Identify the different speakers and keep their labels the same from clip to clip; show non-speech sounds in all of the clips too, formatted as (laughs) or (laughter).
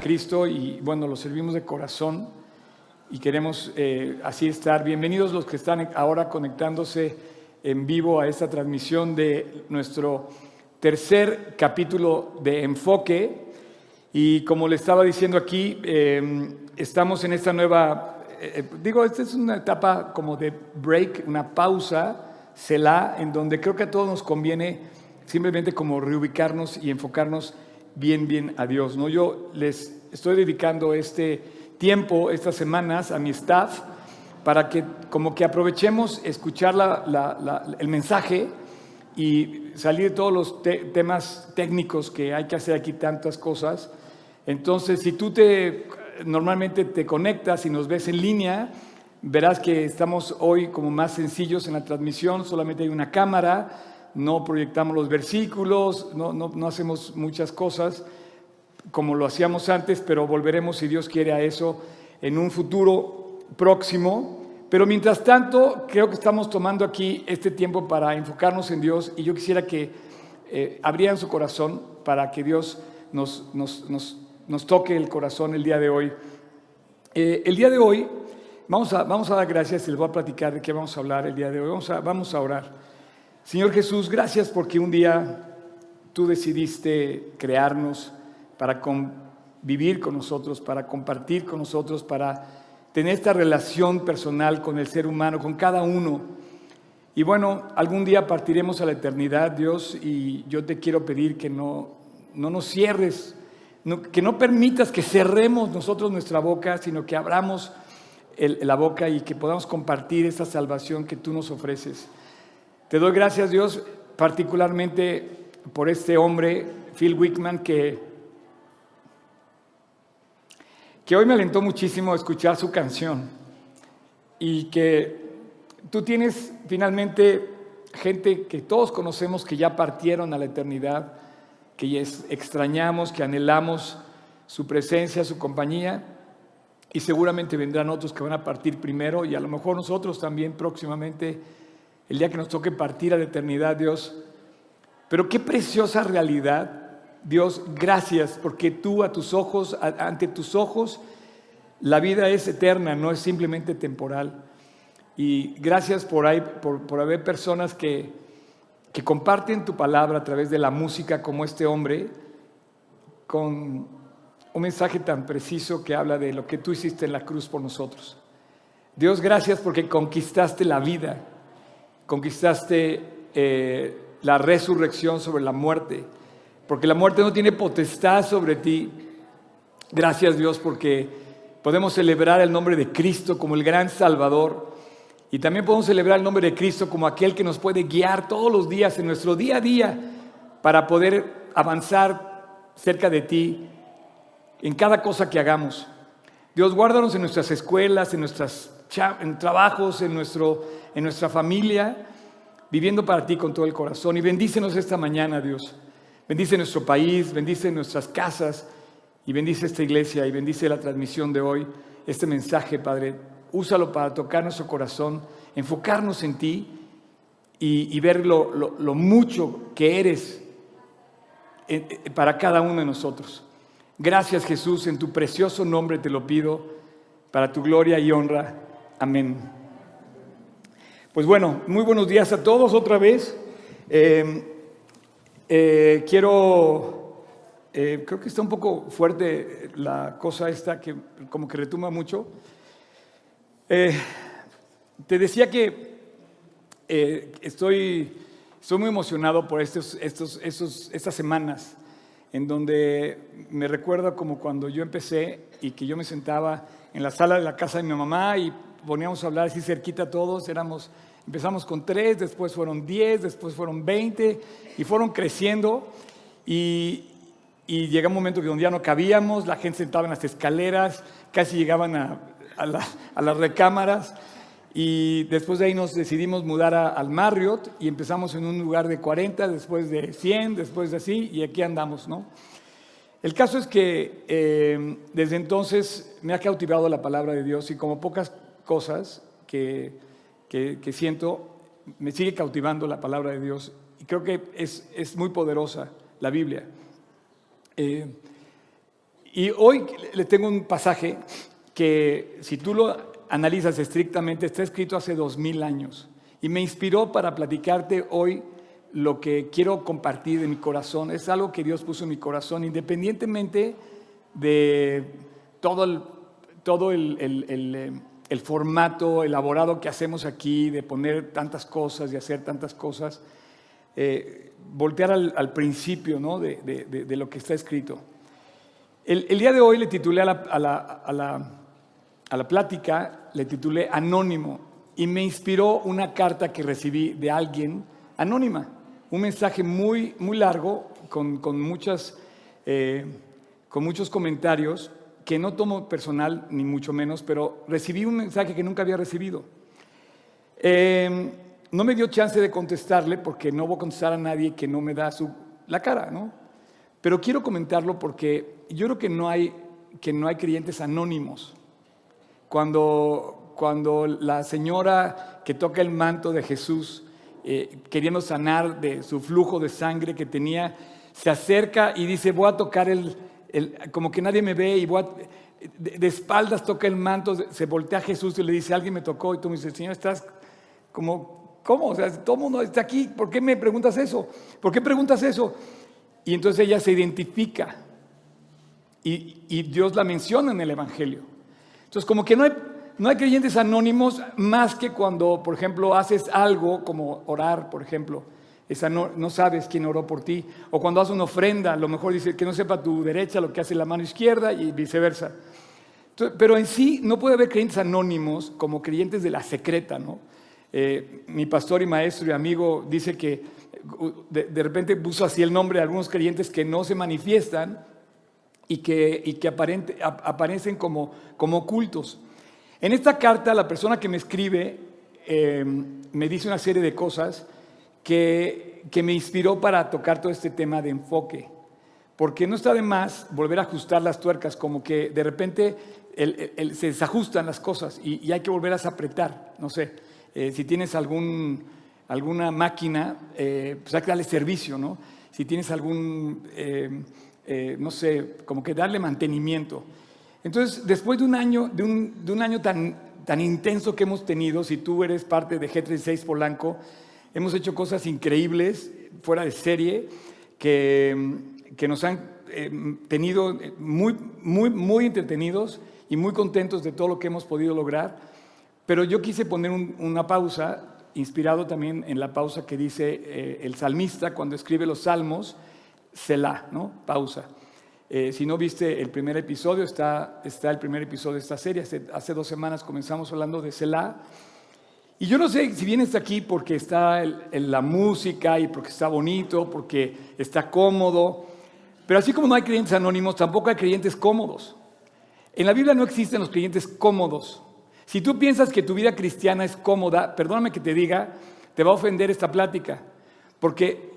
Speaker 1: Cristo y bueno, lo servimos de corazón y queremos eh, así estar. Bienvenidos los que están ahora conectándose en vivo a esta transmisión de nuestro tercer capítulo de Enfoque. Y como le estaba diciendo aquí, eh, estamos en esta nueva, eh, digo, esta es una etapa como de break, una pausa, la en donde creo que a todos nos conviene simplemente como reubicarnos y enfocarnos bien, bien a Dios. ¿no? Yo les estoy dedicando este tiempo, estas semanas, a mi staff para que como que aprovechemos escuchar el mensaje y salir de todos los temas técnicos que hay que hacer aquí tantas cosas. Entonces, si tú te normalmente te conectas y nos ves en línea, verás que estamos hoy como más sencillos en la transmisión, solamente hay una cámara, no proyectamos los versículos, no, no, hacemos muchas cosas como lo hacíamos antes, pero volveremos, si Dios quiere, a eso en un futuro próximo. Pero mientras tanto, creo que estamos tomando aquí este tiempo para enfocarnos en Dios y yo quisiera que eh, abrieran su corazón para que Dios nos, nos, nos, nos, toque el corazón el día de hoy. Eh, el día de hoy vamos a, vamos a dar gracias y les voy a platicar de qué vamos a hablar el día de hoy. Vamos a, vamos a orar. Señor Jesús, gracias porque un día tú decidiste crearnos para vivir con nosotros, para compartir con nosotros, para tener esta relación personal con el ser humano, con cada uno. Y bueno, algún día partiremos a la eternidad, Dios, y yo te quiero pedir que no, no nos cierres, que no permitas que cerremos nosotros nuestra boca, sino que abramos la boca y que podamos compartir esta salvación que tú nos ofreces. Te doy gracias, Dios, particularmente por este hombre, Phil Wickman, que, que hoy me alentó muchísimo escuchar su canción y que tú tienes finalmente gente que todos conocemos que ya partieron a la eternidad, que extrañamos, que anhelamos su presencia, su compañía, y seguramente vendrán otros que van a partir primero y a lo mejor nosotros también próximamente el día que nos toque partir a la eternidad, Dios. Pero qué preciosa realidad, Dios, gracias, porque tú a tus ojos, ante tus ojos, la vida es eterna, no es simplemente temporal. Y gracias por, ahí, por, haber personas que, que comparten tu palabra a través de la música como este hombre, con un mensaje tan preciso que habla de lo que tú hiciste en la cruz por nosotros. Dios, gracias porque conquistaste la vida conquistaste eh, la resurrección sobre la muerte, porque la muerte no tiene potestad sobre ti. Gracias Dios porque podemos celebrar el nombre de Cristo como el gran Salvador y también podemos celebrar el nombre de Cristo como aquel que nos puede guiar todos los días en nuestro día a día para poder avanzar cerca de ti en cada cosa que hagamos. Dios, guárdanos en nuestras escuelas, en nuestros trabajos, en nuestro en nuestra familia, viviendo para ti con todo el corazón. Y bendícenos esta mañana, Dios. Bendice nuestro país, bendice nuestras casas y bendice esta iglesia y bendice la transmisión de hoy, este mensaje, Padre. Úsalo para tocar nuestro corazón, enfocarnos en ti y, ver lo, lo, mucho que eres para cada uno de nosotros. Gracias Jesús, en tu precioso nombre te lo pido, para tu gloria y honra. Amén. Pues bueno, muy buenos días a todos otra vez. Eh, eh, quiero, eh, creo que está un poco fuerte la cosa esta que como que retumba mucho. te decía que estoy, estoy muy emocionado por estos, estos, estos, estas semanas en donde me recuerdo como cuando yo empecé y que yo me sentaba en la sala de la casa de mi mamá y poníamos a hablar así cerquita todos, éramos Empezamos con tres, después fueron diez, después fueron veinte y fueron creciendo. Y, y llega un momento que donde ya no cabíamos, la gente sentaba en las escaleras, casi llegaban a, a, las recámaras. Y después de ahí nos decidimos mudar al Marriott y empezamos en un lugar de 40, después de 100, después de así, y aquí andamos, ¿no? El caso es que eh, desde entonces me ha cautivado la palabra de Dios y como pocas cosas que que, siento, me sigue cautivando la palabra de Dios y creo que es, es muy poderosa la Biblia. Eh, Y hoy le tengo un pasaje que si tú lo analizas estrictamente está escrito hace dos mil años y me inspiró para platicarte hoy lo que quiero compartir de mi corazón. Es algo que Dios puso en mi corazón, independientemente de todo el, todo el, el, el formato elaborado que hacemos aquí, de poner tantas cosas y hacer tantas cosas. Eh, voltear al, principio ¿no? de, de, lo que está escrito. El, el día de hoy le titulé a la, a, la, a, la, a la, plática, le titulé Anónimo, y me inspiró una carta que recibí de alguien anónima, un mensaje muy, muy largo, con, con muchas, eh, con muchos comentarios, que no tomo personal, ni mucho menos, pero recibí un mensaje que nunca había recibido. Eh, no me dio chance de contestarle porque no voy a contestar a nadie que no me da su, la cara, ¿no? Pero quiero comentarlo porque yo creo que no hay, que no hay creyentes anónimos. Cuando, cuando la señora que toca el manto de Jesús, eh, queriendo sanar de su flujo de sangre que tenía, se acerca y dice, voy a tocar el, el como que nadie me ve y voy a, de, de, espaldas toca el manto, se voltea a Jesús y le dice, alguien me tocó y tú me dices, Señor, estás como ¿Cómo? O sea, todo el mundo está aquí, ¿por qué me preguntas eso? ¿Por qué preguntas eso? Y entonces ella se identifica y, Dios la menciona en el Evangelio. Entonces, como que no hay, no hay creyentes anónimos más que cuando, por ejemplo, haces algo como orar, por ejemplo. Esa no, no, sabes quién oró por ti. O cuando haces una ofrenda, a lo mejor dice que no sepa tu derecha lo que hace la mano izquierda y viceversa. pero en sí no puede haber creyentes anónimos como creyentes de la secreta, ¿no? Eh, mi pastor y maestro y amigo dice que de, repente puso así el nombre de algunos creyentes que no se manifiestan y que, y que aparecen como, como ocultos. En esta carta la persona que me escribe em, me dice una serie de cosas que, que me inspiró para tocar todo este tema de enfoque. Porque no está de más volver a ajustar las tuercas, como que de repente se desajustan las cosas y, y hay que volver a apretar, no sé. Eh, si tienes algún, alguna máquina, eh, pues hay que darle servicio, ¿no? Si tienes algún, eh, no sé, como que darle mantenimiento. Entonces, después de un año, de un, de un año tan, tan intenso que hemos tenido, si tú eres parte de G36 Polanco, hemos hecho cosas increíbles, fuera de serie, que, que nos han tenido muy, muy, muy entretenidos y muy contentos de todo lo que hemos podido lograr. Pero yo quise poner una pausa, inspirado también en la pausa que dice eh, el salmista cuando escribe los salmos, Selah, ¿no? Pausa. Eh, si no viste el primer episodio, está, está el primer episodio de esta serie. Hace, dos semanas comenzamos hablando de Selah. Y yo no sé si vienes aquí porque está en la música y porque está bonito, porque está cómodo. Pero así como no hay creyentes anónimos, tampoco hay creyentes cómodos. En la Biblia no existen los creyentes cómodos. Si tú piensas que tu vida cristiana es cómoda, perdóname que te diga, te va a ofender esta plática. Porque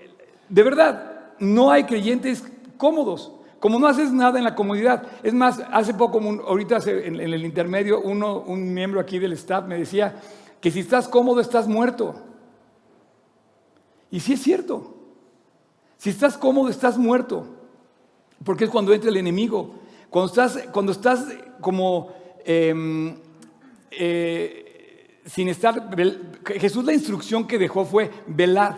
Speaker 1: de verdad, no hay creyentes cómodos. Como no haces nada en la comodidad. Es más, hace poco, ahorita en el intermedio, uno, un miembro aquí del staff me decía que si estás cómodo estás muerto. Y sí es cierto. Si estás cómodo estás muerto. Porque es cuando entra el enemigo. Cuando estás, cuando estás como... Em, eh, sin estar, Jesús la instrucción que dejó fue velar.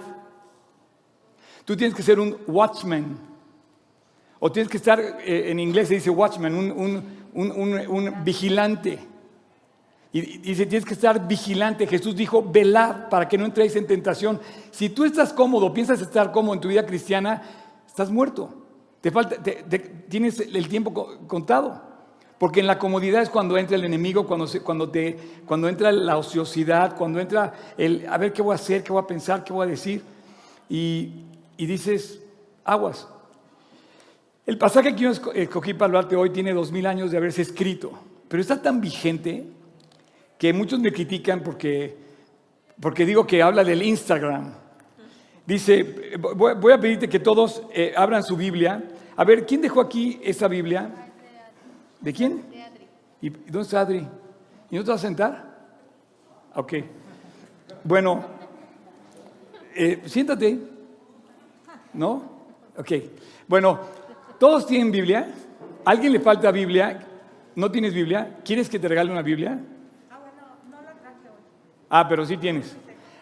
Speaker 1: Tú tienes que ser un watchman. O tienes que estar, eh, en inglés se dice watchman, un, un, vigilante. Y dice, tienes que estar vigilante. Jesús dijo, velar para que no entréis en tentación. Si tú estás cómodo, piensas estar cómodo en tu vida cristiana, estás muerto. Te falta, tienes el tiempo contado. Porque en la comodidad es cuando entra el enemigo, cuando, cuando, te, cuando entra la ociosidad, cuando entra el a ver qué voy a hacer, qué voy a pensar, qué voy a decir. Y, y dices, aguas. El pasaje que yo escogí para hablarte hoy tiene dos mil años de haberse escrito, pero está tan vigente que muchos me critican porque, porque digo que habla del Instagram. Dice, voy a pedirte que todos eh, abran su Biblia. A ver, ¿quién dejó aquí esa Biblia? ¿De quién? De Adri. ¿Y dónde está Adri? ¿Y no te vas a sentar? Ok. Bueno, eh, siéntate. ¿No? Ok. Bueno, ¿todos tienen Biblia? ¿alguien le falta Biblia? ¿No tienes Biblia? ¿Quieres que te regale una Biblia?
Speaker 2: Ah, bueno, no la traje hoy.
Speaker 1: Ah, pero sí tienes.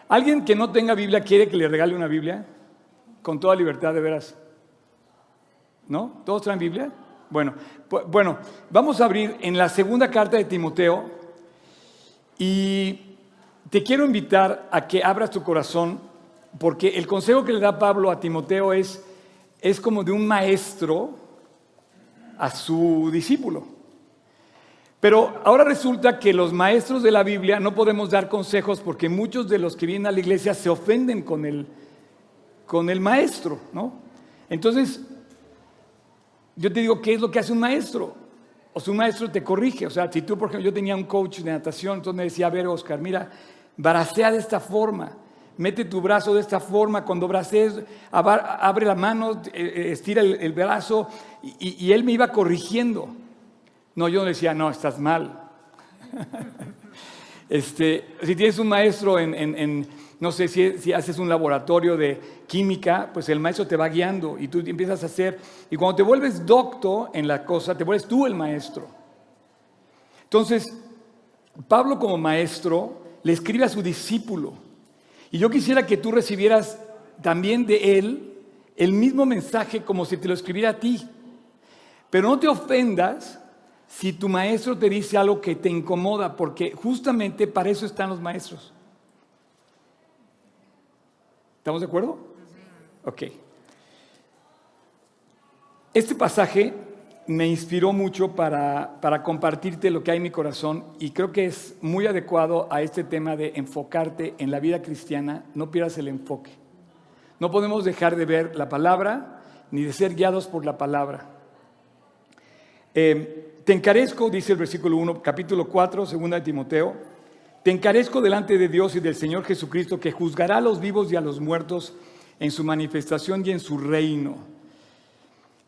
Speaker 1: ¿Alguien que no tenga Biblia quiere que le regale una Biblia? Con toda libertad, de veras. ¿No? ¿Todos traen Biblia? Bueno, pu- bueno, vamos a abrir en la segunda carta de Timoteo y te quiero invitar a que abras tu corazón porque el consejo que le da Pablo a Timoteo es, es como de un maestro a su discípulo. Pero ahora resulta que los maestros de la Biblia no podemos dar consejos porque muchos de los que vienen a la iglesia se ofenden con el, con el maestro, ¿no? Entonces, yo te digo, ¿qué es lo que hace un maestro? O sea, un maestro te corrige. O sea, si tú, por ejemplo, yo tenía un coach de natación, entonces me decía, a ver, Oscar, mira, bracea de esta forma, mete tu brazo de esta forma, cuando bracees, abre la mano, eh, eh, estira el, el brazo, y- y él me iba corrigiendo. No, yo decía, no, estás mal. (laughs) Este, si tienes un maestro en, en- en, no sé, si, si haces un laboratorio de química, pues el maestro te va guiando y tú empiezas a hacer, y cuando te vuelves docto en la cosa, te vuelves tú el maestro. Entonces, Pablo como maestro le escribe a su discípulo, y yo quisiera que tú recibieras también de él el mismo mensaje como si te lo escribiera a ti. Pero no te ofendas si tu maestro te dice algo que te incomoda, porque justamente para eso están los maestros. ¿Estamos de acuerdo? Ok. Este pasaje me inspiró mucho para, para compartirte lo que hay en mi corazón y creo que es muy adecuado a este tema de enfocarte en la vida cristiana, no pierdas el enfoque. No podemos dejar de ver la palabra ni de ser guiados por la palabra. Eh, te encarezco, dice el versículo 1, capítulo 4, segunda de Timoteo, te encarezco delante de Dios y del Señor Jesucristo que juzgará a los vivos y a los muertos en su manifestación y en su reino.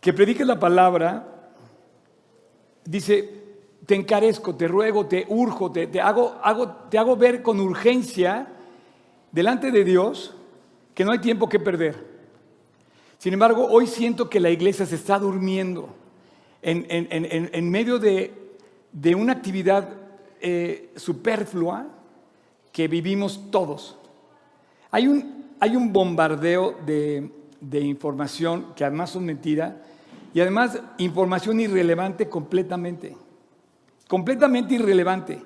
Speaker 1: Que prediques la palabra, dice, te encarezco, te ruego, te urjo, te, te hago, hago, te hago ver con urgencia delante de Dios que no hay tiempo que perder. Sin embargo, hoy siento que la iglesia se está durmiendo en, en- en- en- medio de, de una actividad eh, superflua que vivimos todos. Hay un, hay un bombardeo de, de información que además son mentira y además información irrelevante completamente. Completamente irrelevante.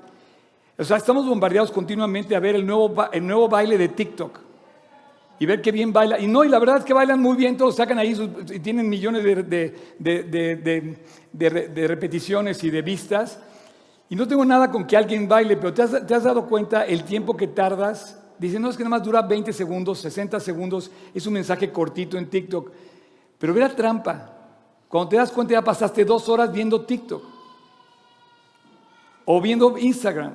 Speaker 1: O sea, estamos bombardeados continuamente a ver el nuevo, el nuevo baile de TikTok y ver qué bien baila. Y no, y la verdad es que bailan muy bien, todos sacan ahí sus- y tienen millones de, de- de- de- de- de re- de repeticiones y de vistas. Y no tengo nada con que alguien baile, pero ¿te has, te has dado cuenta el tiempo que tardas? Dicen, no, es que nada más dura 20 segundos, 60 segundos, es un mensaje cortito en TikTok. Pero ve la trampa. Cuando te das cuenta ya pasaste dos horas viendo TikTok o viendo Instagram.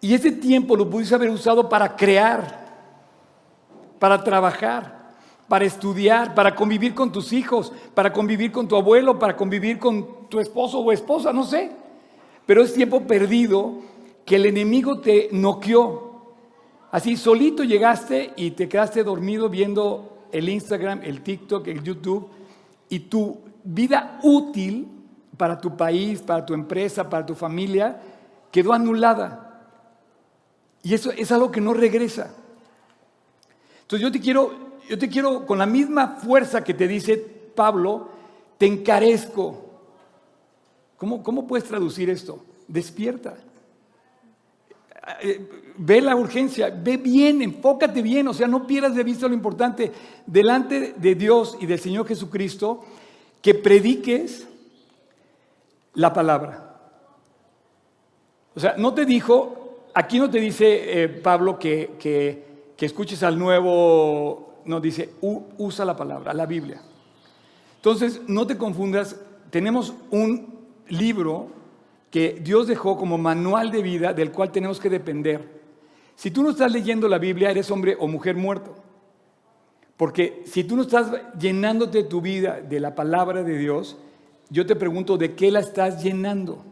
Speaker 1: Y ese tiempo lo pudiste haber usado para crear, para trabajar, para estudiar, para convivir con tus hijos, para convivir con tu abuelo, para convivir con tu esposo o esposa, no sé. Pero es tiempo perdido que el enemigo te noqueó. Así solito llegaste y te quedaste dormido viendo el Instagram, el TikTok, el YouTube y tu vida útil para tu país, para tu empresa, para tu familia quedó anulada. Y eso es algo que no regresa. Entonces yo te quiero, yo te quiero con la misma fuerza que te dice Pablo, te encarezco. ¿Cómo, cómo puedes traducir esto? Despierta. Eh, Ve la urgencia, ve bien, enfócate bien, o sea, no pierdas de vista lo importante delante de Dios y del Señor Jesucristo, que prediques la palabra. O sea, no te dijo, aquí no te dice eh, Pablo que, que- que escuches al nuevo, no dice, "U- usa la palabra, la Biblia. Entonces, no te confundas, tenemos un libro que Dios dejó como manual de vida del cual tenemos que depender. Si tú no estás leyendo la Biblia, eres hombre o mujer muerto. Porque si tú no estás llenándote tu vida de la palabra de Dios, yo te pregunto, ¿de qué la estás llenando?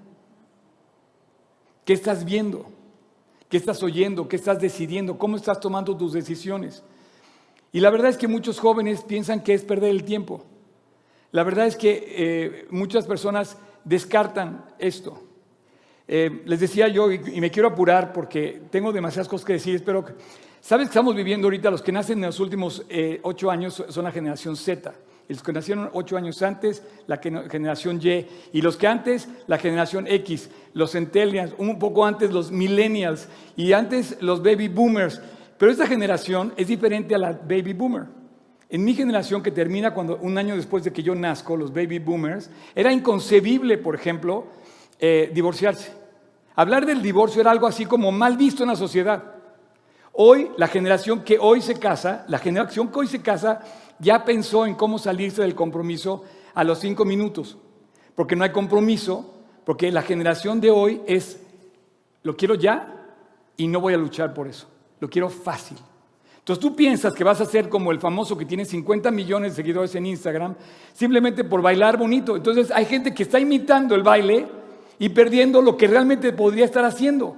Speaker 1: ¿Qué estás viendo? ¿Qué estás oyendo? ¿Qué estás decidiendo? ¿Cómo estás tomando tus decisiones? Y la verdad es que muchos jóvenes piensan que es perder el tiempo. La verdad es que eh, muchas personas descartan esto. Eh, les decía yo, y, me quiero apurar porque tengo demasiadas cosas que decir, que... ¿Sabes que estamos viviendo ahorita? Los que nacen en los últimos eh, ocho años son la generación Z. Los que nacieron ocho años antes, la generación Y. Y los que antes, la generación X. Los centennials, un poco antes los millennials. Y antes los baby boomers. Pero esta generación es diferente a la baby boomer. En mi generación, que termina cuando un año después de que yo nazco, los baby boomers, era inconcebible, por ejemplo, eh, divorciarse. Hablar del divorcio era algo así como mal visto en la sociedad. Hoy, la generación que hoy se casa, la generación que hoy se casa, ya pensó en cómo salirse del compromiso a los cinco minutos. Porque no hay compromiso, porque la generación de hoy es, lo quiero ya y no voy a luchar por eso. Lo quiero fácil. Entonces tú piensas que vas a ser como el famoso que tiene 50 millones de seguidores en Instagram simplemente por bailar bonito. Entonces hay gente que está imitando el baile y perdiendo lo que realmente podría estar haciendo.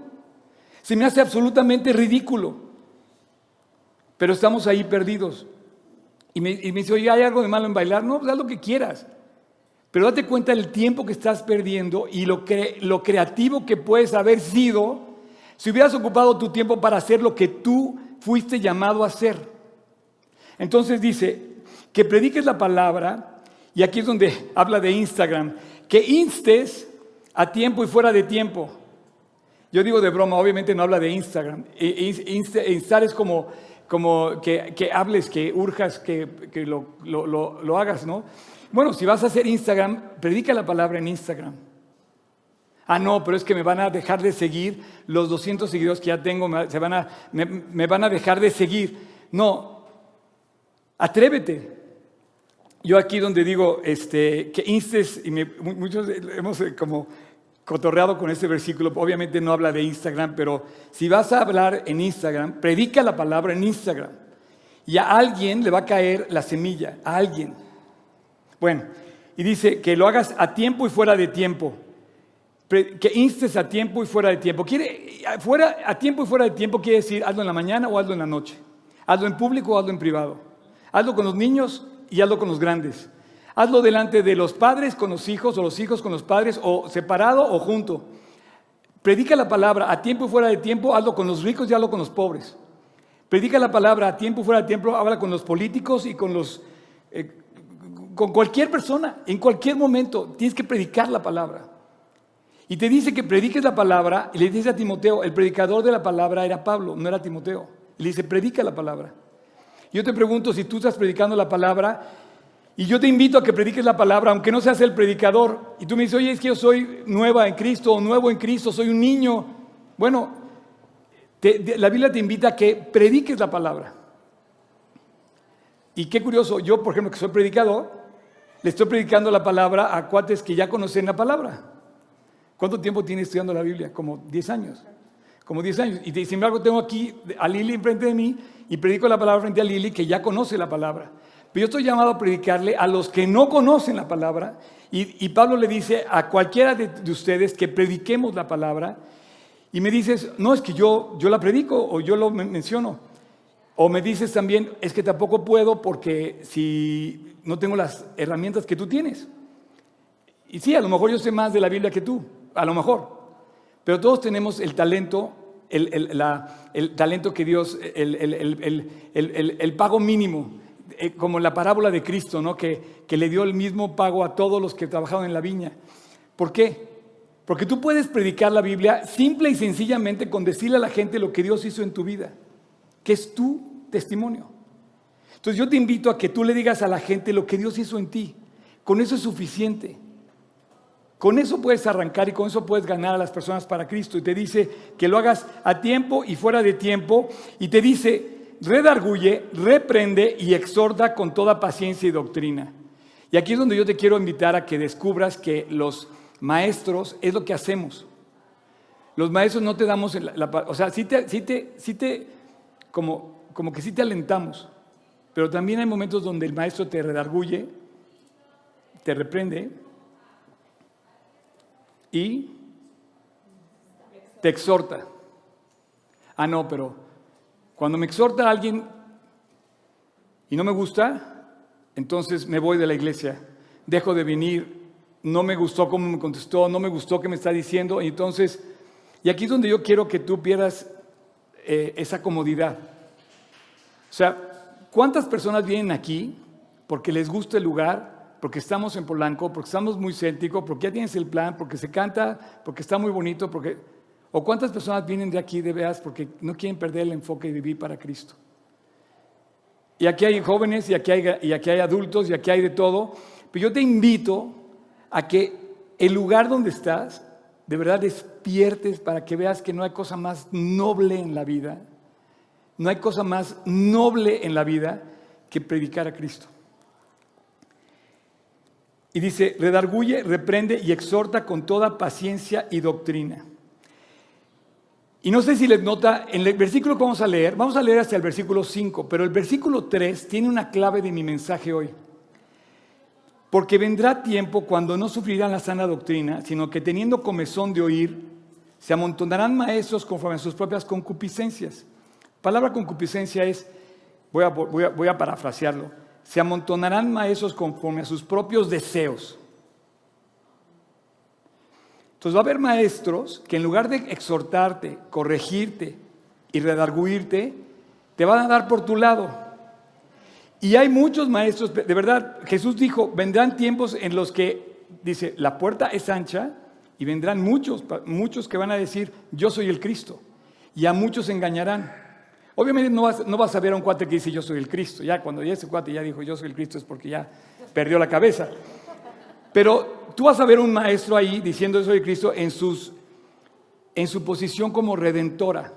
Speaker 1: Se me hace absolutamente ridículo. Pero estamos ahí perdidos. Y me, dice, oye, ¿hay algo de malo en bailar? No, pues haz lo que quieras. Pero date cuenta del tiempo que estás perdiendo y lo, lo creativo que puedes haber sido si hubieras ocupado tu tiempo para hacer lo que tú fuiste llamado a hacer. Entonces dice, que prediques la palabra, y aquí es donde habla de Instagram, que instes a tiempo y fuera de tiempo. Yo digo de broma, obviamente no habla de Instagram. E, e, instar es como, como que, hables, que urjas, que, lo, lo hagas, ¿no? Bueno, si vas a hacer Instagram, predica la palabra en Instagram. Ah, no, pero es que me van a dejar de seguir los 200 seguidores que ya tengo, me, se van a, me, van a dejar de seguir. No, atrévete. Yo aquí donde digo este, que instes, y muchos hemos eh, como cotorreado con este versículo, obviamente no habla de Instagram, pero si vas a hablar en Instagram, predica la palabra en Instagram. Y a alguien le va a caer la semilla, a alguien. Bueno, y dice que lo hagas a tiempo y fuera de tiempo que instes a tiempo y fuera de tiempo. Quiere, fuera, a tiempo y fuera de tiempo quiere decir hazlo en la mañana o hazlo en la noche. Hazlo en público o hazlo en privado. Hazlo con los niños y hazlo con los grandes. Hazlo delante de los padres con los hijos o los hijos con los padres o separado o junto. Predica la palabra a tiempo y fuera de tiempo, hazlo con los ricos y hazlo con los pobres. Predica la palabra a tiempo y fuera de tiempo, habla con los políticos y con los eh, con cualquier persona, en cualquier momento tienes que predicar la palabra. Y te dice que prediques la palabra, y le dice a Timoteo, el predicador de la palabra era Pablo, no era Timoteo. Y le dice, predica la palabra. Yo te pregunto si tú estás predicando la palabra, y yo te invito a que prediques la palabra, aunque no seas el predicador, y tú me dices, oye, es que yo soy nueva en Cristo, o nuevo en Cristo, soy un niño. Bueno, la Biblia te invita a que prediques la palabra. Y qué curioso, yo, por ejemplo, que soy predicador, le estoy predicando la palabra a cuates que ya conocen la palabra. ¿Cuánto tiempo tienes estudiando la Biblia? Como 10 años. Como 10 años. Y sin embargo tengo aquí a Lili enfrente de mí y predico la palabra frente a Lili que ya conoce la palabra. Pero yo estoy llamado a predicarle a los que no conocen la palabra. Y, Pablo le dice a cualquiera de, ustedes que prediquemos la palabra. Y me dices, no, es que yo, yo la predico o yo lo menciono. O me dices también, es que tampoco puedo porque si no tengo las herramientas que tú tienes. Y sí, a lo mejor yo sé más de la Biblia que tú a lo mejor. Pero todos tenemos el talento, el, talento que Dios, el, pago mínimo, eh, como la parábola de Cristo, ¿no? que, que le dio el mismo pago a todos los que trabajaban en la viña. ¿Por qué? Porque tú puedes predicar la Biblia simple y sencillamente con decirle a la gente lo que Dios hizo en tu vida, que es tu testimonio. Entonces yo te invito a que tú le digas a la gente lo que Dios hizo en ti. Con eso es suficiente. Con eso puedes arrancar y con eso puedes ganar a las personas para Cristo. Y te dice que lo hagas a tiempo y fuera de tiempo. Y te dice, redarguye, reprende y exhorta con toda paciencia y doctrina. Y aquí es donde yo te quiero invitar a que descubras que los maestros es lo que hacemos. Los maestros no te damos, la, o sea, sí te, sí te, sí te como, como que sí te alentamos, pero también hay momentos donde el maestro te redarguye, te reprende y te exhorta. Ah, no, pero cuando me exhorta a alguien y no me gusta, entonces me voy de la iglesia. dejo de venir, no me gustó cómo me contestó, no me gustó qué me está diciendo, y entonces, y aquí es donde yo quiero que tú pierdas eh, esa comodidad. O sea, ¿cuántas personas vienen aquí porque les gusta el lugar, porque estamos en Polanco, porque estamos muy céntricos, porque ya tienes el plan, porque se canta, porque está muy bonito, porque... ¿O cuántas personas vienen de aquí de veas porque no quieren perder el enfoque y vivir para Cristo? Y aquí hay jóvenes, y aquí hay, y aquí hay adultos, y aquí hay de todo. Pero yo te invito a que el lugar donde estás, de verdad despiertes para que veas que no hay cosa más noble en la vida, no hay cosa más noble en la vida que predicar a Cristo. Y dice, redarguye, reprende y exhorta con toda paciencia y doctrina. Y no sé si les nota, en el versículo que vamos a leer, vamos a leer hasta el versículo 5, pero el versículo 3 tiene una clave de mi mensaje hoy. Porque vendrá tiempo cuando no sufrirán la sana doctrina, sino que teniendo comezón de oír, se amontonarán maestros conforme a sus propias concupiscencias. Palabra concupiscencia es, voy a, voy a, voy a parafrasearlo, se amontonarán maestros conforme a sus propios deseos. Entonces va a haber maestros que en lugar de exhortarte, corregirte y redarguirte, te van a dar por tu lado. Y hay muchos maestros, de verdad, Jesús dijo, vendrán tiempos en los que, dice, la puerta es ancha y vendrán muchos, muchos que van a decir, yo soy el Cristo. Y a muchos engañarán. Obviamente no vas, no vas a ver a un cuate que dice, yo soy el Cristo. Ya cuando ya ese cuate ya dijo, yo soy el Cristo, es porque ya perdió la cabeza. Pero tú vas a ver un maestro ahí diciendo eso de Cristo en, sus, en su posición como redentora,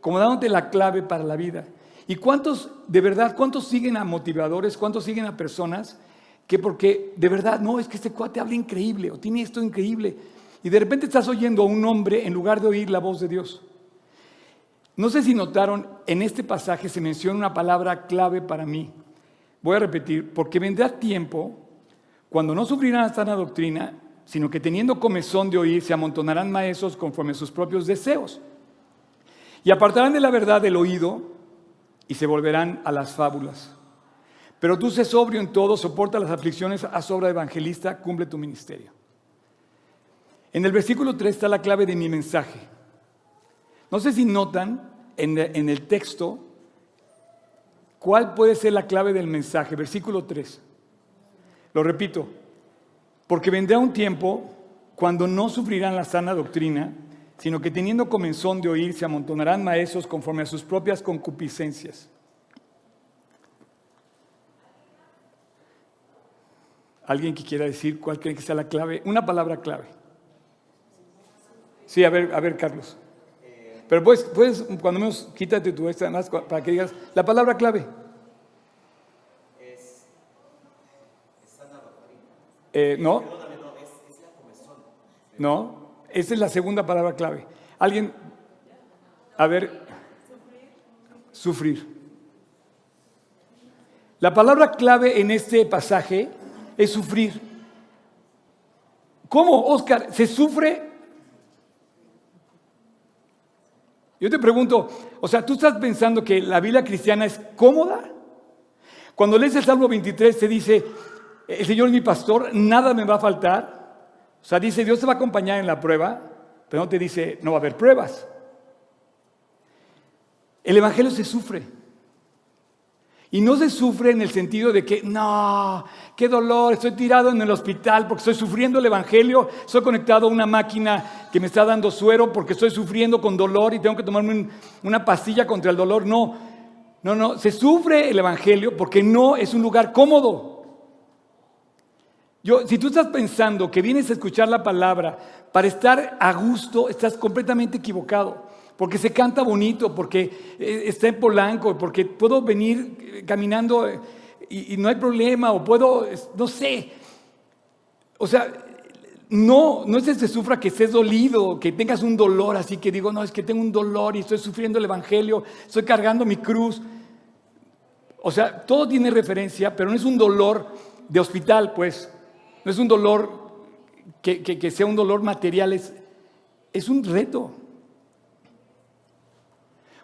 Speaker 1: como dándote la clave para la vida. ¿Y cuántos, de verdad, cuántos siguen a motivadores, cuántos siguen a personas que porque de verdad, no, es que este cuate habla increíble o tiene esto increíble y de repente estás oyendo a un hombre en lugar de oír la voz de Dios? No sé si notaron, en este pasaje se menciona una palabra clave para mí. Voy a repetir, porque vendrá tiempo cuando no sufrirán sana doctrina, sino que teniendo comezón de oír, se amontonarán maestros conforme a sus propios deseos. Y apartarán de la verdad el oído y se volverán a las fábulas. Pero tú sé sobrio en todo, soporta las aflicciones, haz obra evangelista, cumple tu ministerio. En el versículo 3 está la clave de mi mensaje. No sé si notan en el texto cuál puede ser la clave del mensaje. Versículo 3. Lo repito, porque vendrá un tiempo cuando no sufrirán la sana doctrina, sino que teniendo comenzón de oír se amontonarán maestros conforme a sus propias concupiscencias. ¿Alguien que quiera decir cuál cree que sea la clave? Una palabra clave. Sí, a ver, a ver, Carlos. Pero puedes, puedes cuando menos quítate tu esta más para que digas la palabra clave. Eh, ¿No? No, esa es la segunda palabra clave. Alguien, a ver, sufrir. La palabra clave en este pasaje es sufrir. ¿Cómo, Oscar? ¿Se sufre? Yo te pregunto, o sea, ¿tú estás pensando que la vida cristiana es cómoda? Cuando lees el Salmo 23 se dice, el Señor es mi pastor, nada me va a faltar. O sea, dice, Dios te va a acompañar en la prueba, pero no te dice, no va a haber pruebas. El Evangelio se sufre. Y no se sufre en el sentido de que, no, qué dolor, estoy tirado en el hospital porque estoy sufriendo el Evangelio, estoy conectado a una máquina que me está dando suero porque estoy sufriendo con dolor y tengo que tomarme una pastilla contra el dolor. No, no, no, se sufre el Evangelio porque no es un lugar cómodo. Yo, si tú estás pensando que vienes a escuchar la palabra para estar a gusto, estás completamente equivocado. Porque se canta bonito, porque eh, está en Polanco, porque puedo venir eh, caminando eh, y, no hay problema, o puedo, no sé. O sea, no, no es que se sufra que estés dolido, que tengas un dolor así que digo, no, es que tengo un dolor y estoy sufriendo el Evangelio, estoy cargando mi cruz. O sea, todo tiene referencia, pero no es un dolor de hospital, pues. No es un dolor que, sea un dolor material, es, es un reto.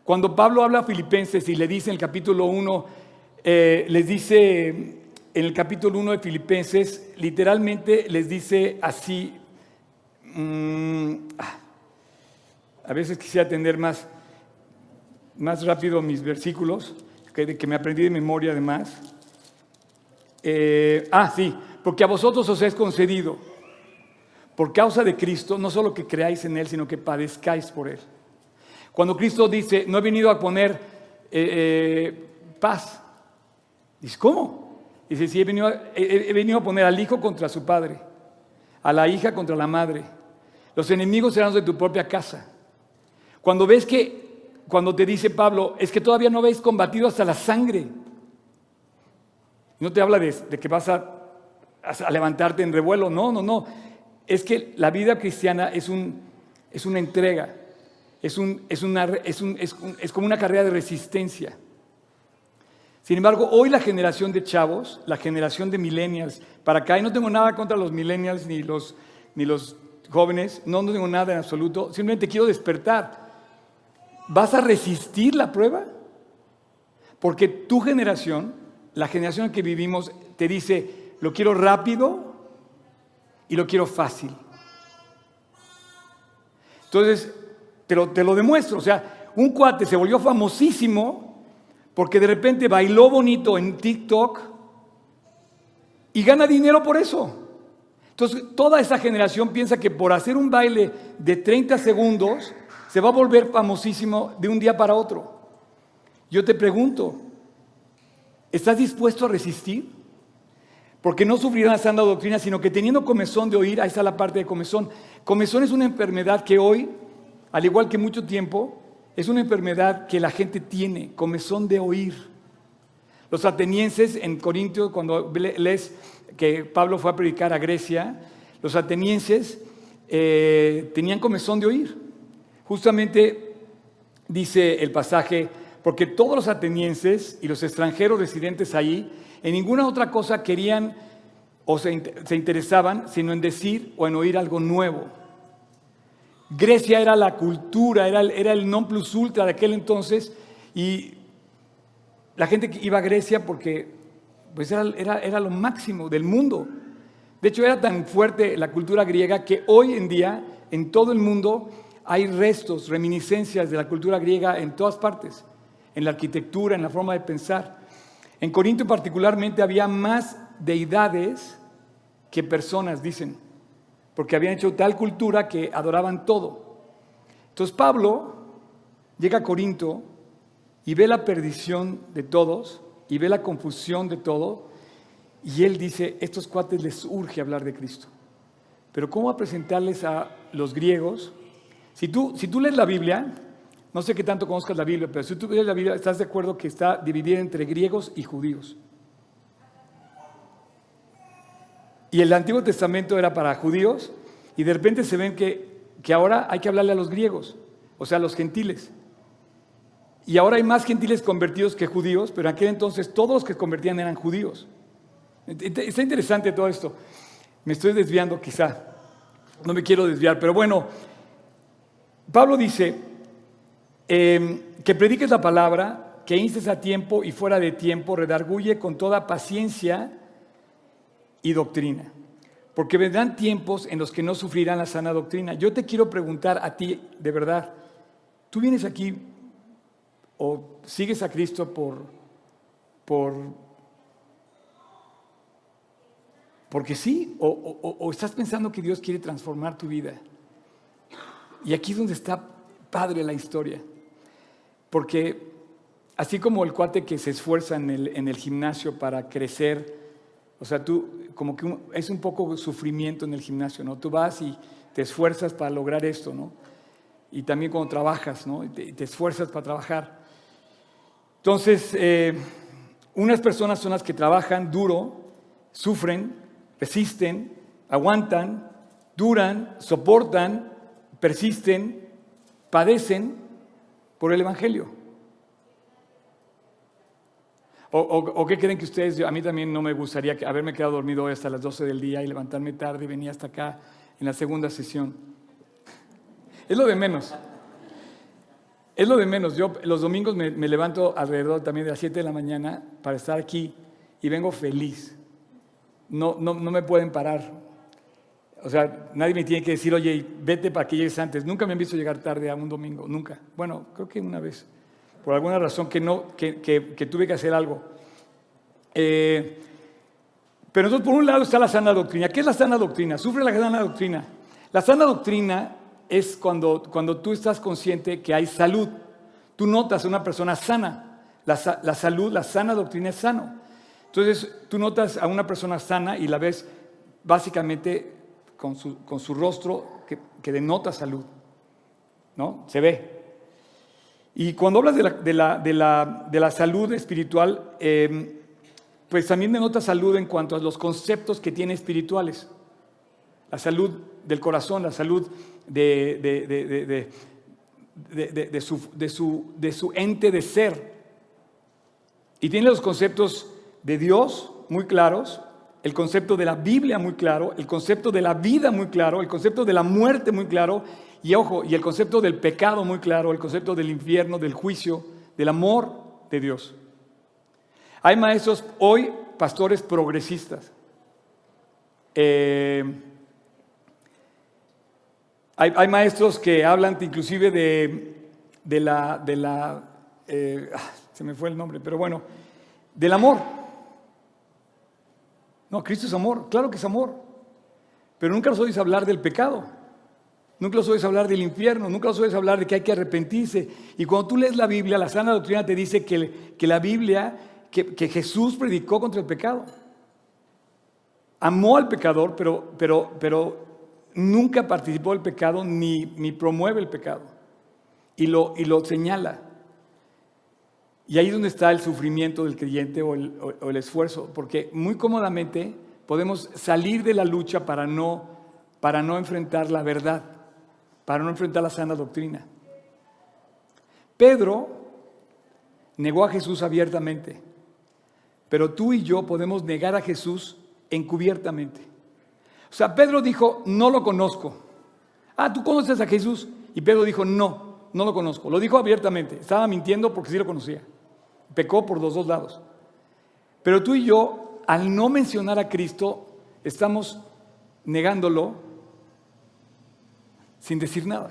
Speaker 1: Cuando Pablo habla a Filipenses y le dice en el capítulo 1, eh, les dice, en el capítulo 1 de Filipenses, literalmente les dice así, mm, ah, a veces quisiera tener más, más rápido mis versículos, que, que me aprendí de memoria además. Eh, ah, sí, porque a vosotros os es concedido, por causa de Cristo, no solo que creáis en Él, sino que padezcáis por Él. Cuando Cristo dice, no he venido a poner eh, eh, paz, dice, ¿cómo? Dice, sí, he venido, he venido a poner al hijo contra su padre, a la hija contra la madre. Los enemigos serán de tu propia casa. Cuando ves que, cuando te dice Pablo, es que todavía no habéis combatido hasta la sangre. No te habla de, que vas a, levantarte en revuelo, no, no, no. Es que la vida cristiana es, un, es una entrega, es, un, es, una, es, un, es como una carrera de resistencia. Sin embargo, hoy la generación de chavos, la generación de millennials, para acá, y no tengo nada contra los millennials ni los, ni los jóvenes, no, no tengo nada en absoluto, simplemente quiero despertar. ¿Vas a resistir la prueba? Porque tu generación, la generación en que vivimos, te dice, lo quiero rápido y lo quiero fácil. Entonces, te lo, te lo demuestro. O sea, un cuate se volvió famosísimo porque de repente bailó bonito en TikTok y gana dinero por eso. Entonces, toda esa generación piensa que por hacer un baile de 30 segundos se va a volver famosísimo de un día para otro. Yo te pregunto, ¿estás dispuesto a resistir? Porque no sufrirán la santa doctrina, sino que teniendo comezón de oír, ahí está la parte de comezón. Comezón es una enfermedad que hoy, al igual que mucho tiempo, es una enfermedad que la gente tiene, comezón de oír. Los atenienses en Corintio, cuando lees que Pablo fue a predicar a Grecia, los atenienses eh, tenían comezón de oír. Justamente dice el pasaje, porque todos los atenienses y los extranjeros residentes ahí, en ninguna otra cosa querían o se, interesaban, sino en decir o en oír algo nuevo. Grecia era la cultura, era, era el non plus ultra de aquel entonces, y la gente iba a Grecia porque pues era, era, era lo máximo del mundo. De hecho, era tan fuerte la cultura griega que hoy en día, en todo el mundo, hay restos, reminiscencias de la cultura griega en todas partes, en la arquitectura, en la forma de pensar. En Corinto particularmente había más deidades que personas, dicen, porque habían hecho tal cultura que adoraban todo. Entonces Pablo llega a Corinto y ve la perdición de todos y ve la confusión de todo y él dice, estos cuates les urge hablar de Cristo. Pero ¿cómo va a presentarles a los griegos si tú, si tú lees la Biblia, no sé qué tanto conozcas la Biblia, pero si tú lees la Biblia, estás de acuerdo que está dividida entre griegos y judíos. Y el Antiguo Testamento era para judíos y de repente se ven que, que ahora hay que hablarle a los griegos, o sea, a los gentiles. Y ahora hay más gentiles convertidos que judíos, pero en aquel entonces todos los que convertían eran judíos. Está interesante todo esto. Me estoy desviando quizá. No me quiero desviar, pero bueno, Pablo dice em, que prediques la palabra, que instes a tiempo y fuera de tiempo, redarguye con toda paciencia y doctrina. Porque vendrán tiempos en los que no sufrirán la sana doctrina. Yo te quiero preguntar a ti, de verdad, ¿tú vienes aquí o sigues a Cristo por, por porque sí, o estás pensando que Dios quiere transformar tu vida? Y aquí es donde está padre la historia. Porque así como el cuate que se esfuerza en el, en el gimnasio para crecer, o sea, tú como que es un poco sufrimiento en el gimnasio, ¿no? Tú vas y te esfuerzas para lograr esto, ¿no? Y también cuando trabajas, ¿no? Y te, esfuerzas para trabajar. Entonces, eh, unas personas son las que trabajan duro, sufren, resisten, aguantan, duran, soportan, persisten, padecen por el Evangelio. O, qué creen que ustedes? A mí también no me gustaría haberme quedado dormido hoy hasta las 12 del día y levantarme tarde y venir hasta acá en la segunda sesión. Es lo de menos. Es lo de menos. Yo los domingos me, me levanto alrededor también de las 7 de la mañana para estar aquí y vengo feliz. no, no, no me pueden parar. O sea, nadie me tiene que decir, oye, vete para que llegues antes. Nunca me han visto llegar tarde a un domingo, nunca. Bueno, creo que una vez, por alguna razón que, no, que, que, tuve que hacer algo. Eh, pero entonces, por un lado está la sana doctrina. ¿Qué es la sana doctrina? Sufre la sana doctrina. La sana doctrina es cuando, cuando tú estás consciente que hay salud. Tú notas a una persona sana. La, la salud, la sana doctrina es sano. Entonces, tú notas a una persona sana y la ves básicamente con su, con su rostro que, denota salud. ¿No? Se ve. Y cuando hablas de la, de la, de la, de la salud espiritual, em, pues también denota salud en cuanto a los conceptos que tiene espirituales. La salud del corazón, la salud de, de, su, su, de su ente de ser. Y tiene los conceptos de Dios muy claros, el concepto de la Biblia muy claro, el concepto de la vida muy claro, el concepto de la muerte muy claro, y ojo, y el concepto del pecado muy claro, el concepto del infierno, del juicio, del amor de Dios. Hay maestros hoy, pastores progresistas. Eh, hay, maestros que hablan inclusive de, la, de la eh, ah, se me fue el nombre, pero bueno, del amor. No, Cristo es amor, claro que es amor. Pero nunca los oyes hablar del pecado. Nunca los oyes hablar del infierno, nunca los oyes hablar de que hay que arrepentirse. Y cuando tú lees la Biblia, la sana doctrina te dice que, que la Biblia, que, que, Jesús predicó contra el pecado. Amó al pecador, pero, pero, pero nunca participó del pecado ni, ni promueve el pecado. Y lo, y lo señala. Y ahí es donde está el sufrimiento del creyente o el, esfuerzo, porque muy cómodamente podemos salir de la lucha para no, para no enfrentar la verdad, para no enfrentar la sana doctrina. Pedro negó a Jesús abiertamente, pero tú y yo podemos negar a Jesús encubiertamente. O sea, Pedro dijo, no lo conozco. Ah, ¿tú conoces a Jesús? Y Pedro dijo, no, no lo conozco. Lo dijo abiertamente. Estaba mintiendo porque sí lo conocía. Pecó por los dos lados. Pero tú y yo, al no mencionar a Cristo, estamos negándolo sin decir nada.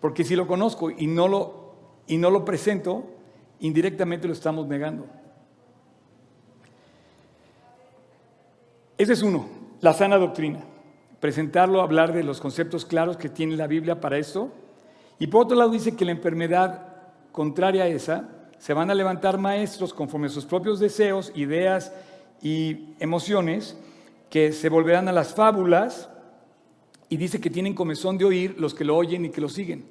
Speaker 1: Porque si lo conozco y no lo, y no lo presento, indirectamente lo estamos negando. Ese es uno, la sana doctrina. Presentarlo, hablar de los conceptos claros que tiene la Biblia para esto. Y por otro lado dice que la enfermedad contraria a esa se van a levantar maestros conforme a sus propios deseos, ideas y emociones, que se volverán a las fábulas y dice que tienen comezón de oír los que lo oyen y que lo siguen.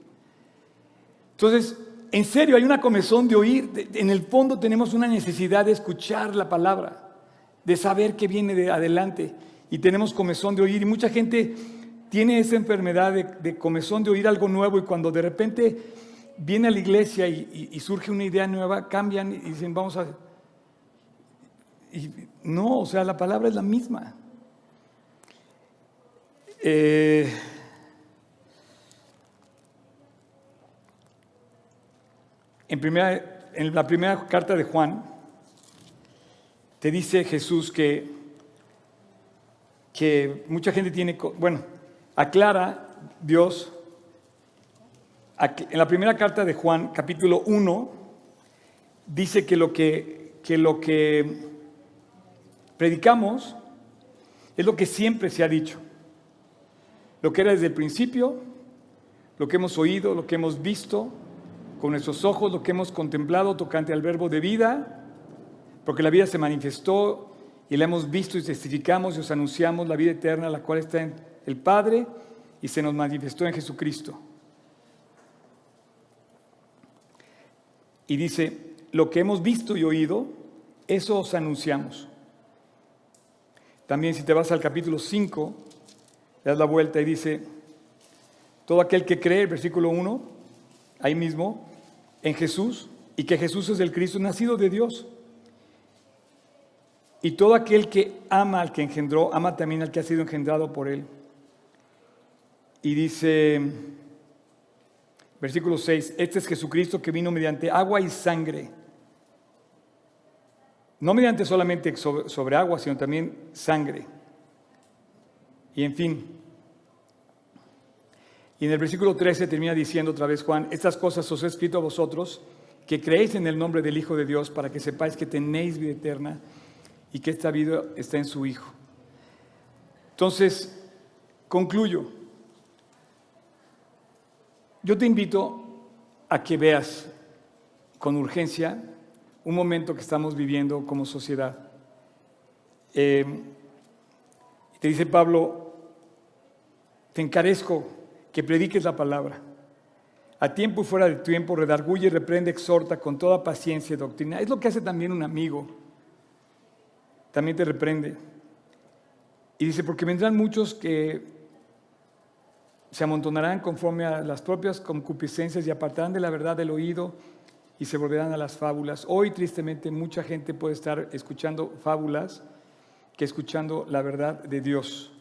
Speaker 1: Entonces, en serio, hay una comezón de oír. En el fondo tenemos una necesidad de escuchar la palabra, de saber qué viene de adelante. Y tenemos comezón de oír. Y mucha gente tiene esa enfermedad de, de comezón de oír algo nuevo y cuando de repente viene a la iglesia y, surge una idea nueva, cambian y dicen, vamos a... Y no, o sea, la palabra es la misma. Eh, en, primera, en la primera carta de Juan, te dice Jesús que, que mucha gente tiene, bueno, aclara Dios en la primera carta de Juan, capítulo 1, dice que lo que, que lo que predicamos es lo que siempre se ha dicho. Lo que era desde el principio, lo que hemos oído, lo que hemos visto con nuestros ojos, lo que hemos contemplado tocante al verbo de vida, porque la vida se manifestó y la hemos visto y testificamos y os anunciamos la vida eterna, la cual está en el Padre y se nos manifestó en Jesucristo. Y dice, lo que hemos visto y oído, eso os anunciamos. También si te vas al capítulo 5, le das la vuelta y dice, todo aquel que cree, el versículo 1, ahí mismo, en Jesús, y que Jesús es el Cristo nacido de Dios. Y todo aquel que ama al que engendró, ama también al que ha sido engendrado por él. Y dice, Versículo 6, este es Jesucristo que vino mediante agua y sangre. no mediante solamente sobre, sobre agua, sino también sangre. Y en fin. Y en el versículo 13 termina diciendo otra vez Juan, estas cosas os he escrito a vosotros, que creéis en el nombre del Hijo de Dios, para que sepáis que tenéis vida eterna y que esta vida está en su Hijo. Entonces, concluyo. Yo te invito a que veas con urgencia un momento que estamos viviendo como sociedad. Eh, te dice Pablo, te encarezco que prediques la palabra. A tiempo y fuera de tiempo, redarguye, reprende, exhorta con toda paciencia y doctrina. Es lo que hace también un amigo. También te reprende. Y dice, porque vendrán muchos que se amontonarán conforme a las propias concupiscencias y apartarán de la verdad del oído y se volverán a las fábulas. Hoy, tristemente, mucha gente puede estar escuchando fábulas que escuchando la verdad de Dios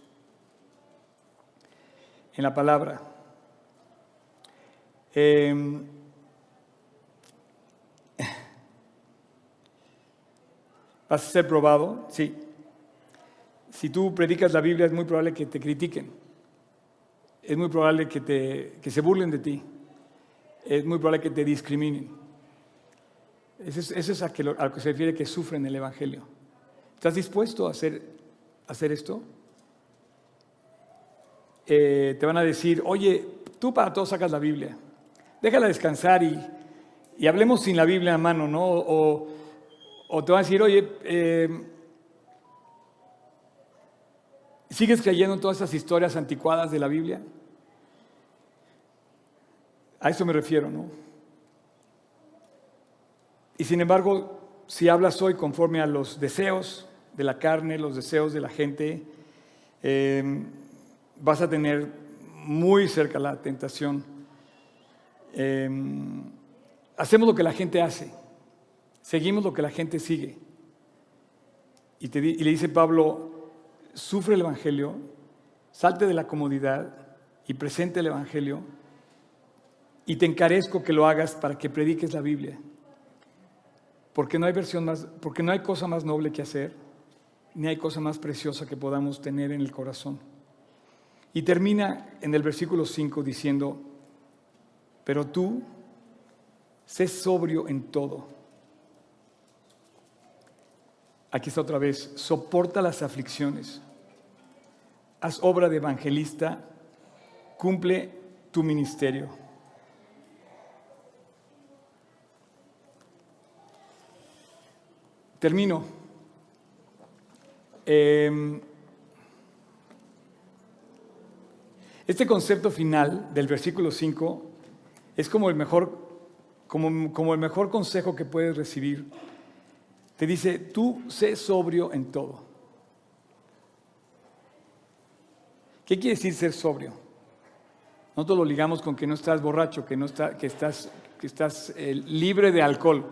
Speaker 1: en la palabra. Em, (laughs) ¿Vas a ser probado? Sí. Si tú predicas la Biblia es muy probable que te critiquen. Es muy probable que, te, que se burlen de ti. Es muy probable que te discriminen. Eso es, a, que lo, que se refiere que sufren el Evangelio. ¿Estás dispuesto a hacer, a hacer esto? Eh, te van a decir, oye, tú para todos sacas la Biblia, déjala descansar y, y hablemos sin la Biblia a mano, ¿no? O, o te van a decir, oye, eh, ¿sigues creyendo en todas esas historias anticuadas de la Biblia? A eso me refiero, ¿no? Y sin embargo, si hablas hoy conforme a los deseos de la carne, los deseos de la gente, eh, vas a tener muy cerca la tentación. Em, hacemos lo que la gente hace, seguimos lo que la gente sigue. Y, y le dice Pablo, sufre el Evangelio, salte de la comodidad y presente el Evangelio y te encarezco que lo hagas para que prediques la Biblia. Porque no hay versión más, porque no hay cosa más noble que hacer, ni hay cosa más preciosa que podamos tener en el corazón. Y termina en el versículo 5 diciendo, pero tú sé sobrio en todo. Aquí está otra vez, soporta las aflicciones, haz obra de evangelista, cumple tu ministerio. Termino. Eh, Este concepto final del versículo 5 es como el mejor, como, como el mejor consejo que puedes recibir. Te dice, tú sé sobrio en todo. ¿Qué quiere decir ser sobrio? Nosotros lo ligamos con que no estás borracho, que, no está, que estás, que estás eh, libre de alcohol.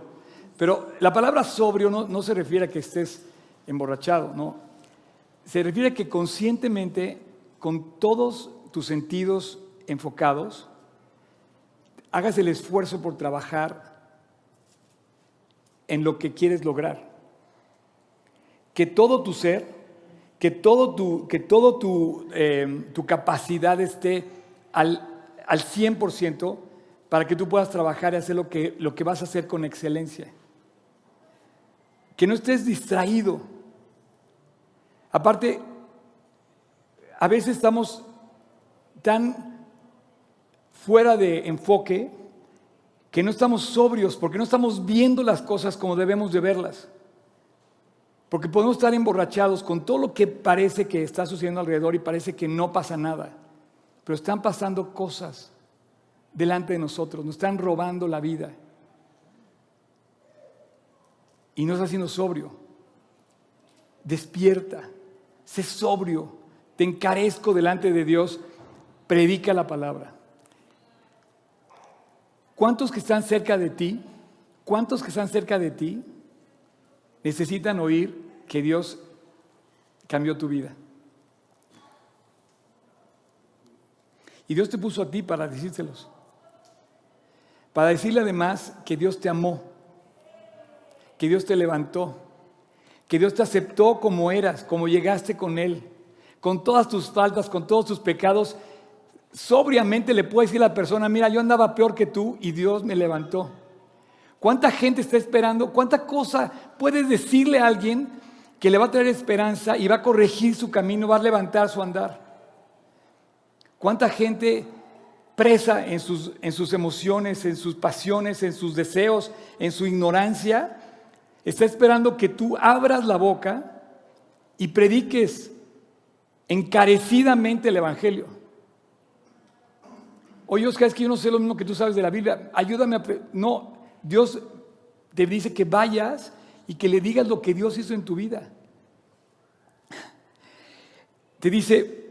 Speaker 1: Pero la palabra sobrio no, no, se refiere a que estés emborrachado, no. Se refiere a que conscientemente, con todos tus sentidos enfocados, hagas el esfuerzo por trabajar en lo que quieres lograr. Que todo tu ser, que todo tu, que todo tu, em, tu capacidad esté al, al 100% para que tú puedas trabajar y hacer lo que, lo que vas a hacer con excelencia. Que no estés distraído. Aparte, a veces estamos tan fuera de enfoque que no estamos sobrios, porque no estamos viendo las cosas como debemos de verlas. Porque podemos estar emborrachados con todo lo que parece que está sucediendo alrededor y parece que no pasa nada. Pero están pasando cosas delante de nosotros, nos están robando la vida. Y no está siendo sobrio. Despierta, sé sobrio, te encarezco delante de Dios predica la palabra. ¿Cuántos que están cerca de ti, cuántos que están cerca de ti necesitan oír que Dios cambió tu vida? Y Dios te puso a ti para decírselos. Para decirle además que Dios te amó, que Dios te levantó, que Dios te aceptó como eras, como llegaste con Él, con todas tus faltas, con todos tus pecados. Sobriamente le puedes decir a la persona, mira, yo andaba peor que tú y Dios me levantó. ¿Cuánta gente está esperando? ¿Cuánta cosa puedes decirle a alguien que le va a traer esperanza y va a corregir su camino, va a levantar su andar? ¿Cuánta gente presa en sus, en sus emociones, en sus pasiones, en sus deseos, en su ignorancia, está esperando que tú abras la boca y prediques encarecidamente el Evangelio. Oye, Oscar, es que yo no sé lo mismo que tú sabes de la Biblia. Ayúdame a... No, Dios te dice que vayas y que le digas lo que Dios hizo en tu vida. Te dice,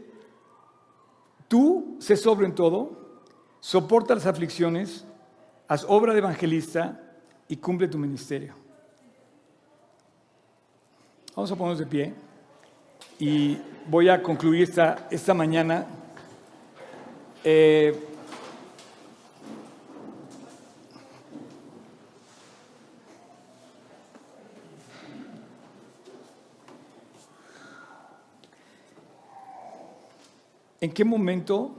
Speaker 1: tú sé sobre en todo, soporta las aflicciones, haz obra de evangelista y cumple tu ministerio. Vamos a ponernos de pie y voy a concluir esta, esta mañana. Eh, ¿En qué momento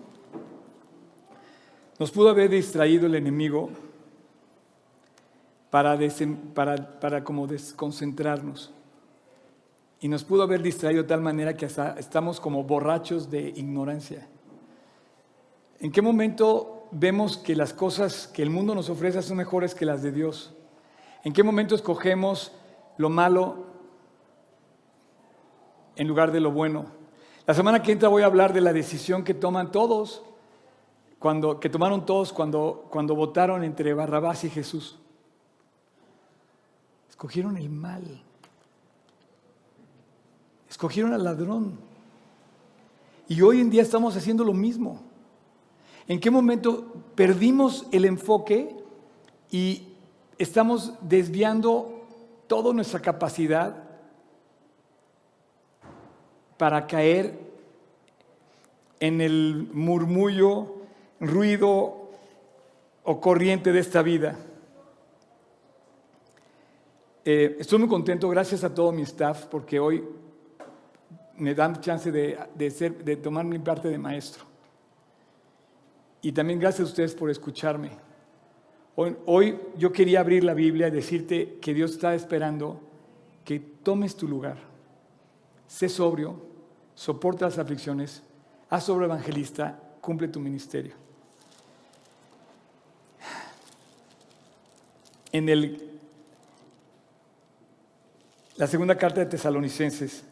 Speaker 1: nos pudo haber distraído el enemigo para, para, como desconcentrarnos. Y nos pudo haber distraído de tal manera que hasta estamos como borrachos de ignorancia. ¿En qué momento vemos que las cosas que el mundo nos ofrece son mejores que las de Dios? ¿En qué momento escogemos lo malo en lugar de lo bueno? La semana que entra voy a hablar de la decisión que toman todos cuando, que tomaron todos cuando, cuando votaron entre Barrabás y Jesús. Escogieron el mal. Escogieron al ladrón. Y hoy en día estamos haciendo lo mismo. ¿En qué momento perdimos el enfoque y estamos desviando toda nuestra capacidad para caer en el murmullo ruido o corriente de esta vida. Eh, estoy muy contento, gracias a todo mi staff, porque hoy me dan chance de, de, ser, de tomar mi parte de maestro. Y también gracias a ustedes por escucharme. Hoy, hoy yo quería abrir la Biblia y decirte que Dios está esperando que tomes tu lugar. Sé sobrio, soporta las aflicciones, haz sobre evangelista, cumple tu ministerio. en el, la segunda carta de Tesalonicenses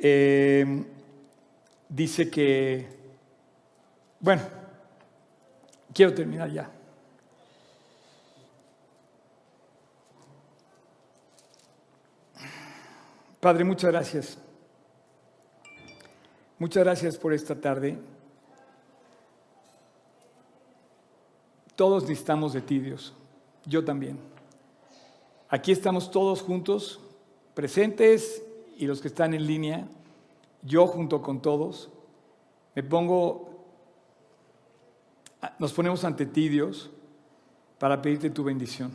Speaker 1: eh, dice que, bueno, quiero terminar ya. Padre, muchas gracias. Muchas gracias por esta tarde. Todos necesitamos de ti, Dios yo también. Aquí estamos todos juntos, presentes y los que están en línea, yo junto con todos, me pongo, nos ponemos ante ti, Dios, para pedirte tu bendición,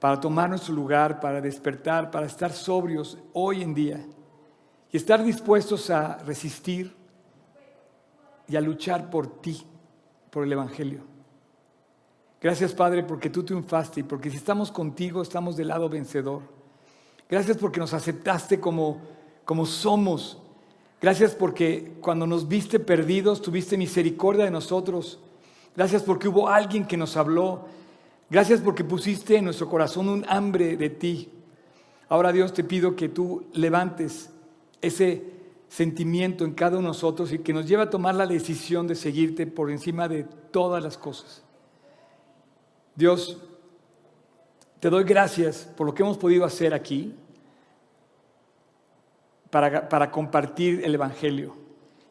Speaker 1: para tomar nuestro lugar, para despertar, para estar sobrios hoy en día y estar dispuestos a resistir y a luchar por ti, por el Evangelio. Gracias Padre porque tú triunfaste y porque si estamos contigo estamos del lado vencedor. Gracias porque nos aceptaste como, como somos. Gracias porque cuando nos viste perdidos tuviste misericordia de nosotros. Gracias porque hubo alguien que nos habló. Gracias porque pusiste en nuestro corazón un hambre de ti. Ahora Dios te pido que tú levantes ese sentimiento en cada uno de nosotros y que nos lleve a tomar la decisión de seguirte por encima de todas las cosas. Dios, te doy gracias por lo que hemos podido hacer aquí para, para, compartir el Evangelio.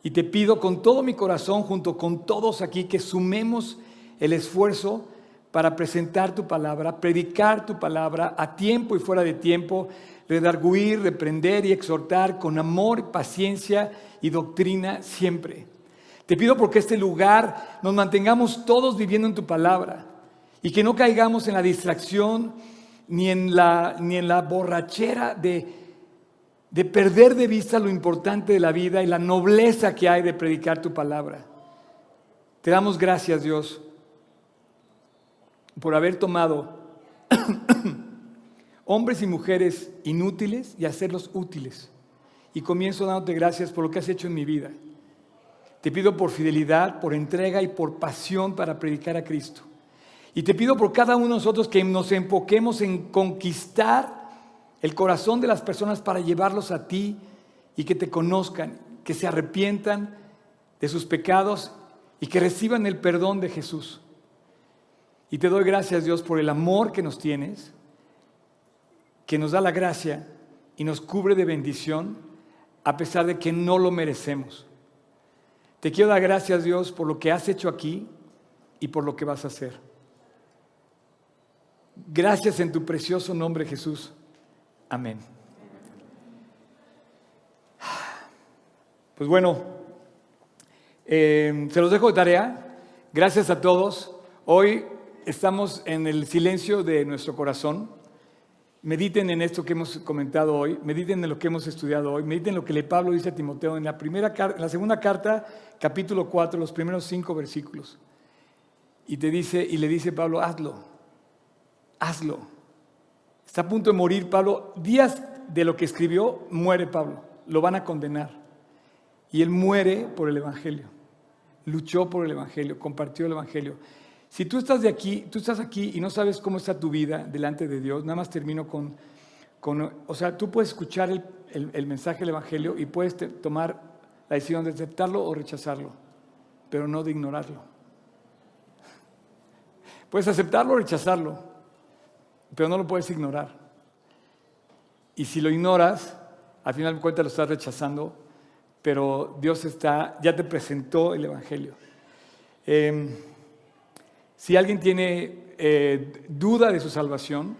Speaker 1: Y te pido con todo mi corazón, junto con todos aquí, que sumemos el esfuerzo para presentar tu palabra, predicar tu palabra a tiempo y fuera de tiempo, redarguir, reprender y exhortar con amor, paciencia y doctrina siempre. Te pido porque este lugar nos mantengamos todos viviendo en tu palabra y que no caigamos en la distracción ni en la, ni en la borrachera de, de perder de vista lo importante de la vida y la nobleza que hay de predicar tu palabra. Te damos gracias, Dios, por haber tomado (coughs) hombres y mujeres inútiles y hacerlos útiles. Y comienzo dándote gracias por lo que has hecho en mi vida. Te pido por fidelidad, por entrega y por pasión para predicar a Cristo. Y te pido por cada uno de nosotros que nos enfoquemos en conquistar el corazón de las personas para llevarlos a ti y que te conozcan, que se arrepientan de sus pecados y que reciban el perdón de Jesús. Y te doy gracias Dios por el amor que nos tienes, que nos da la gracia y nos cubre de bendición a pesar de que no lo merecemos. Te quiero dar gracias Dios por lo que has hecho aquí y por lo que vas a hacer. Gracias en tu precioso nombre Jesús. Amén. Pues bueno, eh, se los dejo de tarea. Gracias a todos. Hoy estamos en el silencio de nuestro corazón. Mediten en esto que hemos comentado hoy, mediten en lo que hemos estudiado hoy, mediten en lo que le Pablo dice a Timoteo en la, primera, en la segunda carta, capítulo 4, los primeros cinco versículos. Y te dice, y le dice Pablo, hazlo, hazlo. Está a punto de morir Pablo. Días de lo que escribió, muere Pablo. Lo van a condenar. Y él muere por el Evangelio. Luchó por el Evangelio, compartió el Evangelio. Si tú estás de aquí, tú estás aquí y no sabes cómo está tu vida delante de Dios, nada más termino con, con o sea, tú puedes escuchar el, mensaje del Evangelio y puedes tomar la decisión de aceptarlo o rechazarlo, pero no de ignorarlo. (laughs) Puedes aceptarlo o rechazarlo, pero no lo puedes ignorar. Y si lo ignoras, al final de cuentas lo estás rechazando, pero Dios está, ya te presentó el Evangelio. Eh, si alguien tiene eh, duda de su salvación,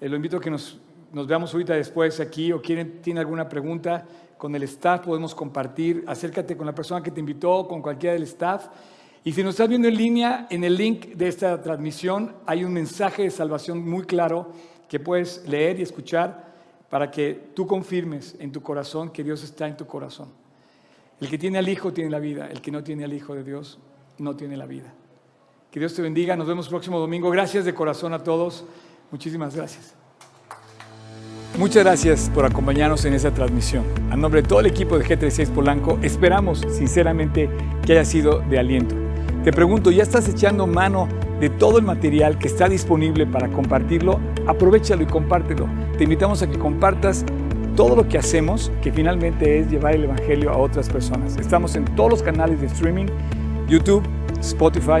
Speaker 1: eh, lo invito a que nos, veamos ahorita después aquí o quieren, tiene alguna pregunta con el staff, podemos compartir. Acércate con la persona que te invitó, con cualquiera del staff. Y si nos estás viendo en línea, en el link de esta transmisión hay un mensaje de salvación muy claro que puedes leer y escuchar para que tú confirmes en tu corazón que Dios está en tu corazón. El que tiene al Hijo tiene la vida, el que no tiene al Hijo de Dios no tiene la vida. Que Dios te bendiga. Nos vemos próximo domingo. Gracias de corazón a todos. Muchísimas gracias. Muchas gracias por acompañarnos en esta transmisión. A nombre de todo el equipo de G36 Polanco, esperamos sinceramente que haya sido de aliento. Te pregunto, ¿ya estás echando mano de todo el material que está disponible para compartirlo? Aprovechalo y compártelo. Te invitamos a que compartas todo lo que hacemos, que finalmente es llevar el Evangelio a otras personas. Estamos en todos los canales de streaming, YouTube, Spotify